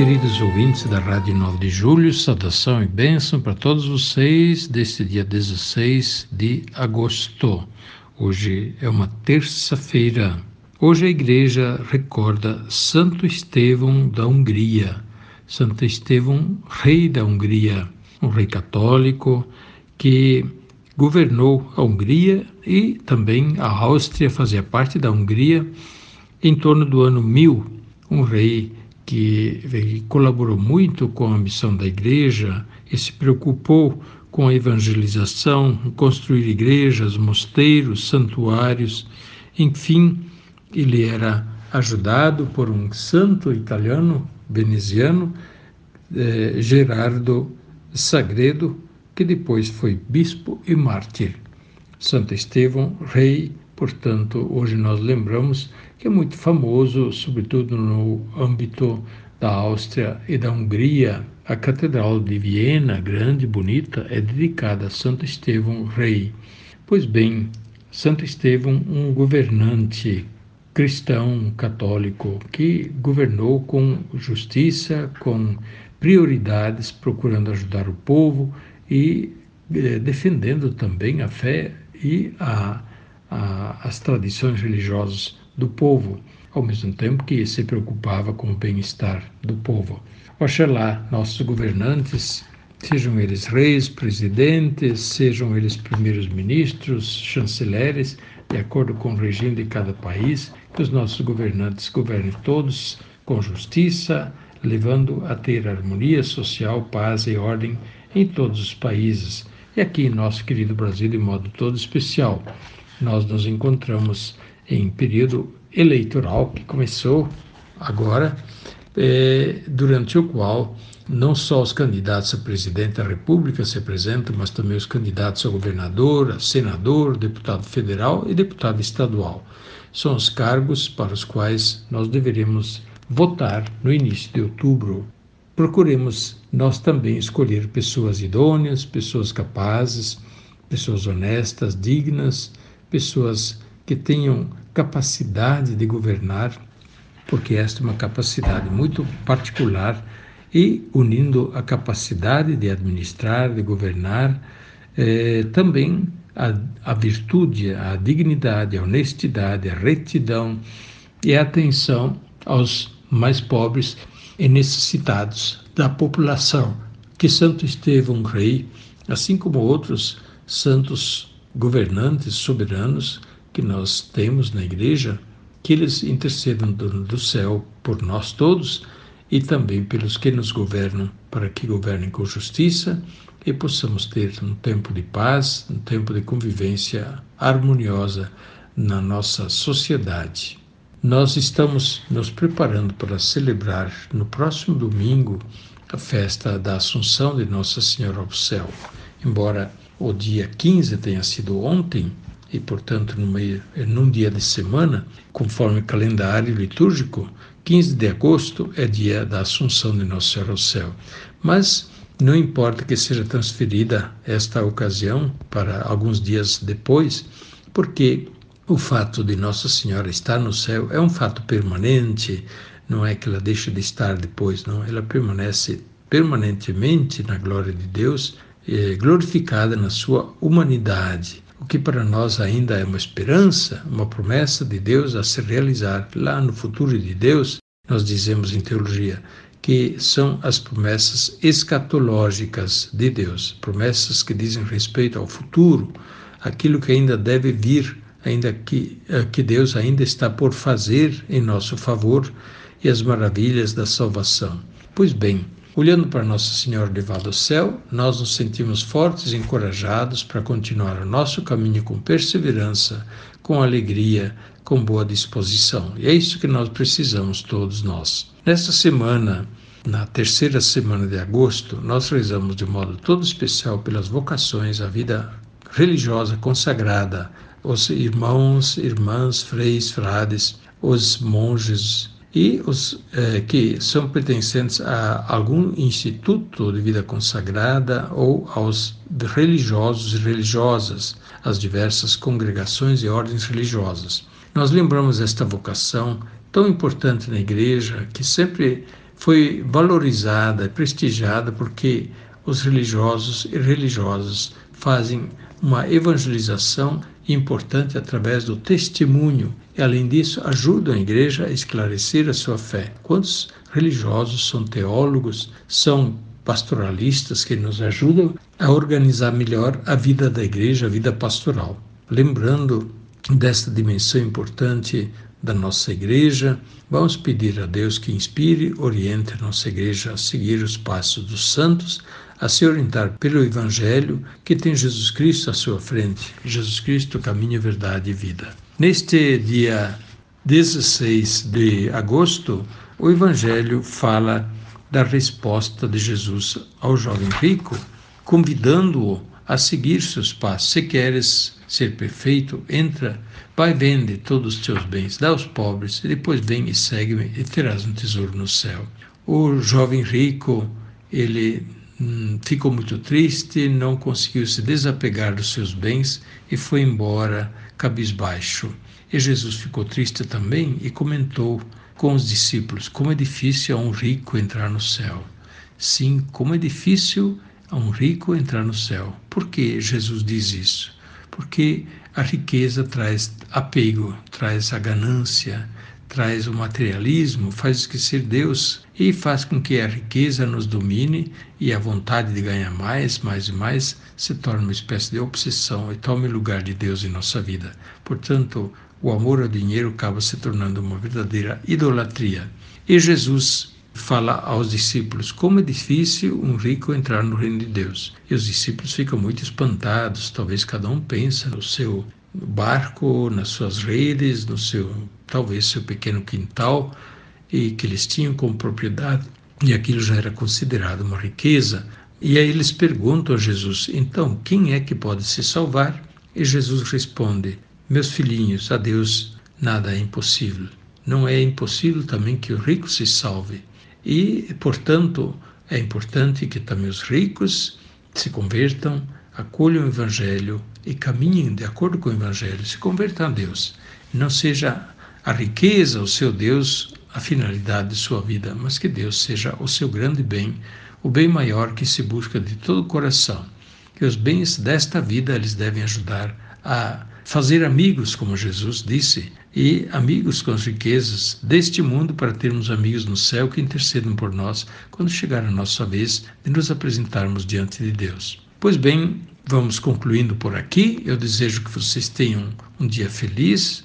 Queridos ouvintes da Rádio 9 de Julho, saudação e bênção para todos vocês deste dia 16 de agosto. Hoje é uma terça-feira. Hoje a igreja recorda Santo Estevão da Hungria. Santo Estevão, rei da Hungria, um rei católico que governou a Hungria e também a Áustria fazia parte da Hungria em torno do ano 1000, um rei que colaborou muito com a missão da igreja e se preocupou com a evangelização, construir igrejas, mosteiros, santuários, enfim, ele era ajudado por um santo italiano, veneziano, eh, Gerardo Sagredo, que depois foi bispo e mártir. Santo Estevão, rei Portanto, hoje nós lembramos que é muito famoso, sobretudo no âmbito da Áustria e da Hungria, a Catedral de Viena, grande e bonita, é dedicada a Santo Estevão, rei. Pois bem, Santo Estevão, um governante cristão católico que governou com justiça, com prioridades, procurando ajudar o povo e eh, defendendo também a fé e a a, as tradições religiosas do povo, ao mesmo tempo que se preocupava com o bem-estar do povo. Oxalá nossos governantes, sejam eles reis, presidentes, sejam eles primeiros ministros, chanceleres, de acordo com o regime de cada país, que os nossos governantes governem todos com justiça, levando a ter harmonia social, paz e ordem em todos os países. E aqui em nosso querido Brasil, de modo todo especial nós nos encontramos em período eleitoral que começou agora, é, durante o qual não só os candidatos a presidente da República se apresentam, mas também os candidatos a governador, a senador, deputado federal e deputado estadual. São os cargos para os quais nós deveremos votar no início de outubro. Procuremos nós também escolher pessoas idôneas, pessoas capazes, pessoas honestas, dignas, pessoas que tenham capacidade de governar, porque esta é uma capacidade muito particular, e unindo a capacidade de administrar, de governar, eh, também a, a virtude, a dignidade, a honestidade, a retidão e a atenção aos mais pobres e necessitados da população. Que Santo Estevão Rei, assim como outros santos governantes soberanos que nós temos na igreja, que eles intercedam do, céu por nós todos e também pelos que nos governam, para que governem com justiça e possamos ter um tempo de paz, um tempo de convivência harmoniosa na nossa sociedade. Nós estamos nos preparando para celebrar no próximo domingo a festa da Assunção de Nossa Senhora ao Céu. Embora o dia 15 tenha sido ontem, e portanto num dia de semana, conforme calendário litúrgico, 15 de agosto é dia da Assunção de Nosso Senhor ao céu. Mas não importa que seja transferida esta ocasião para alguns dias depois, porque o fato de Nossa Senhora estar no céu é um fato permanente, não é que ela deixa de estar depois, não, ela permanece permanentemente na glória de Deus é, glorificada na sua humanidade, que para nós ainda é uma esperança, uma promessa de Deus a se realizar lá no futuro de Deus. Nós dizemos em teologia que são as promessas escatológicas de Deus, promessas que dizem respeito ao futuro, aquilo que ainda deve vir, ainda que, eh, que Deus ainda está por fazer em nosso favor e as maravilhas da salvação. Pois bem, Olhando para Nossa Senhora levada ao céu, nós nos sentimos fortes e encorajados para continuar o nosso caminho com perseverança, com alegria, com boa disposição. E é isso que nós precisamos, todos nós. Nesta semana, na terceira semana de agosto, nós rezamos de modo todo especial pelas vocações, a vida religiosa consagrada, os irmãos, irmãs, freis, frades, os monges e os eh, que são pertencentes a algum instituto de vida consagrada ou aos religiosos e religiosas, as diversas congregações e ordens religiosas. Nós lembramos esta vocação tão importante na igreja que sempre foi valorizada prestigiada porque os religiosos e religiosas fazem uma evangelização importante através do testemunho e, além disso, ajudam a igreja a esclarecer a sua fé. Quantos religiosos são teólogos, são pastoralistas que nos ajudam a organizar melhor a vida da igreja, a vida pastoral. Lembrando desta dimensão importante da nossa igreja, vamos pedir a Deus que inspire, oriente a nossa igreja a seguir os passos dos santos, a se orientar pelo Evangelho que tem Jesus Cristo à sua frente. Jesus Cristo, caminho, verdade e vida. Neste dia 16 de agosto, o Evangelho fala da resposta de Jesus ao jovem rico, convidando-o a seguir seus passos. Se queres ser perfeito, entra, vai vende todos os teus bens, dá aos pobres, e depois vem e segue-me e terás um tesouro no céu. O jovem rico, ele hum, ficou muito triste, não conseguiu se desapegar dos seus bens e foi embora cabisbaixo. E Jesus ficou triste também e comentou com os discípulos como é difícil a um rico entrar no céu. Sim, como é difícil a um rico entrar no céu. Por que Jesus diz isso? Porque a riqueza traz apego, traz a ganância, traz o materialismo, faz esquecer Deus e faz com que a riqueza nos domine e a vontade de ganhar mais, mais e mais se torne uma espécie de obsessão e tome lugar de Deus em nossa vida. Portanto, o amor ao dinheiro acaba se tornando uma verdadeira idolatria. E Jesus fala aos discípulos como é difícil um rico entrar no reino de Deus. E os discípulos ficam muito espantados, talvez cada um pensa no seu barco, nas suas redes, no seu talvez seu pequeno quintal e que eles tinham como propriedade, e aquilo já era considerado uma riqueza. E aí eles perguntam a Jesus: "Então, quem é que pode se salvar?" E Jesus responde: "Meus filhinhos, a Deus nada é impossível. Não é impossível também que o rico se salve. E, portanto, é importante que também os ricos se convertam, acolham o Evangelho e caminhem de acordo com o Evangelho, se convertam a Deus. Não seja a riqueza, o seu Deus, a finalidade de sua vida, mas que Deus seja o seu grande bem, o bem maior que se busca de todo o coração. Que os bens desta vida eles devem ajudar a fazer amigos, como Jesus disse, e amigos com as riquezas deste mundo para termos amigos no céu que intercedam por nós quando chegar a nossa vez de nos apresentarmos diante de Deus. Pois bem, vamos concluindo por aqui. Eu desejo que vocês tenham um dia feliz,